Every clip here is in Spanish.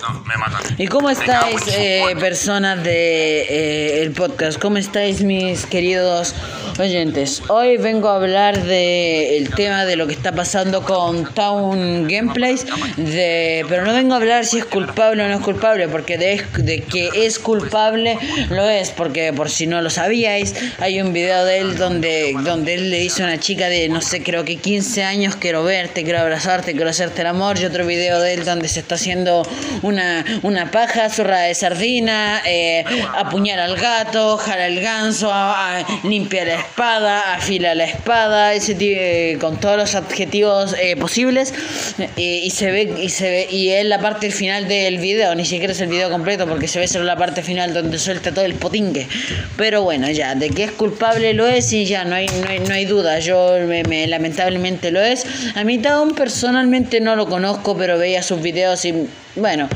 No, me matan. ¿Y cómo estáis, eh, personas de eh, el podcast? ¿Cómo estáis, mis queridos oyentes? Hoy vengo a hablar de el tema de lo que está pasando con Town Gameplays, de, pero no vengo a hablar si es culpable o no es culpable, porque de, de que es culpable lo es, porque por si no lo sabíais, hay un video de él donde, donde él le dice a una chica de no sé, creo que 15 años, quiero verte, quiero abrazarte, quiero hacerte el amor, y otro video de él donde se está haciendo una, una paja, zurra de sardina, eh, apuñala al gato, jala el ganso, a- limpia la espada, afila la espada, ese eh, con todos los adjetivos eh, posibles eh, y se ve y se ve y es la parte final del video, ni siquiera es el video completo porque se ve solo la parte final donde suelta todo el potingue. Pero bueno, ya, de que es culpable lo es y ya no hay no hay, no hay duda, yo me, me- lamentablemente lo es. A mí Town personalmente no lo conozco, pero veía sus videos y bueno,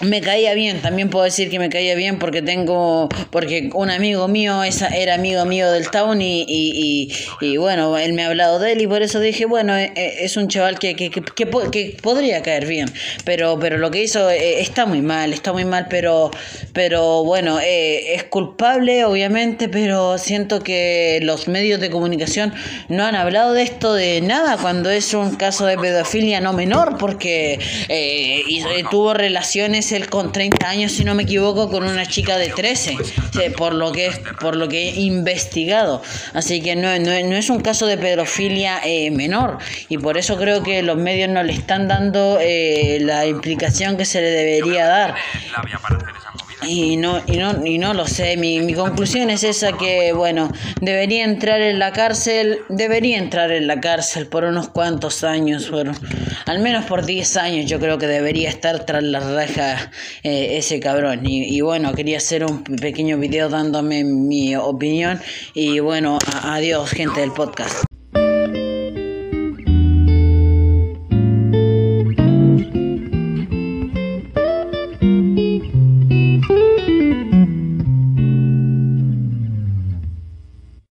me caía bien, también puedo decir que me caía bien porque tengo, porque un amigo mío esa, era amigo mío del town y, y, y, y bueno, él me ha hablado de él y por eso dije, bueno, eh, eh, es un chaval que, que, que, que po- que podría caer bien, pero, pero lo que hizo eh, está muy mal, está muy mal, pero, pero bueno, eh, es culpable obviamente, pero siento que los medios de comunicación no han hablado de esto de nada cuando es un caso de pedofilia no menor, porque eh, tuvo relaciones él con 30 años, si no me equivoco, con una chica de 13, sí, por lo que por lo que he investigado. Así que no, no, es un caso de pedofilia eh, menor y por eso creo que los medios no le están dando eh, la implicación que se le debería dar. Y no, y no, y no lo sé, mi, mi conclusión es esa que, bueno, debería entrar en la cárcel, debería entrar en la cárcel por unos cuantos años, bueno, al menos por 10 años yo creo que debería estar tras las eh, ese cabrón. Y, bueno, quería hacer un pequeño video dándome mi opinión y bueno, adiós gente del podcast.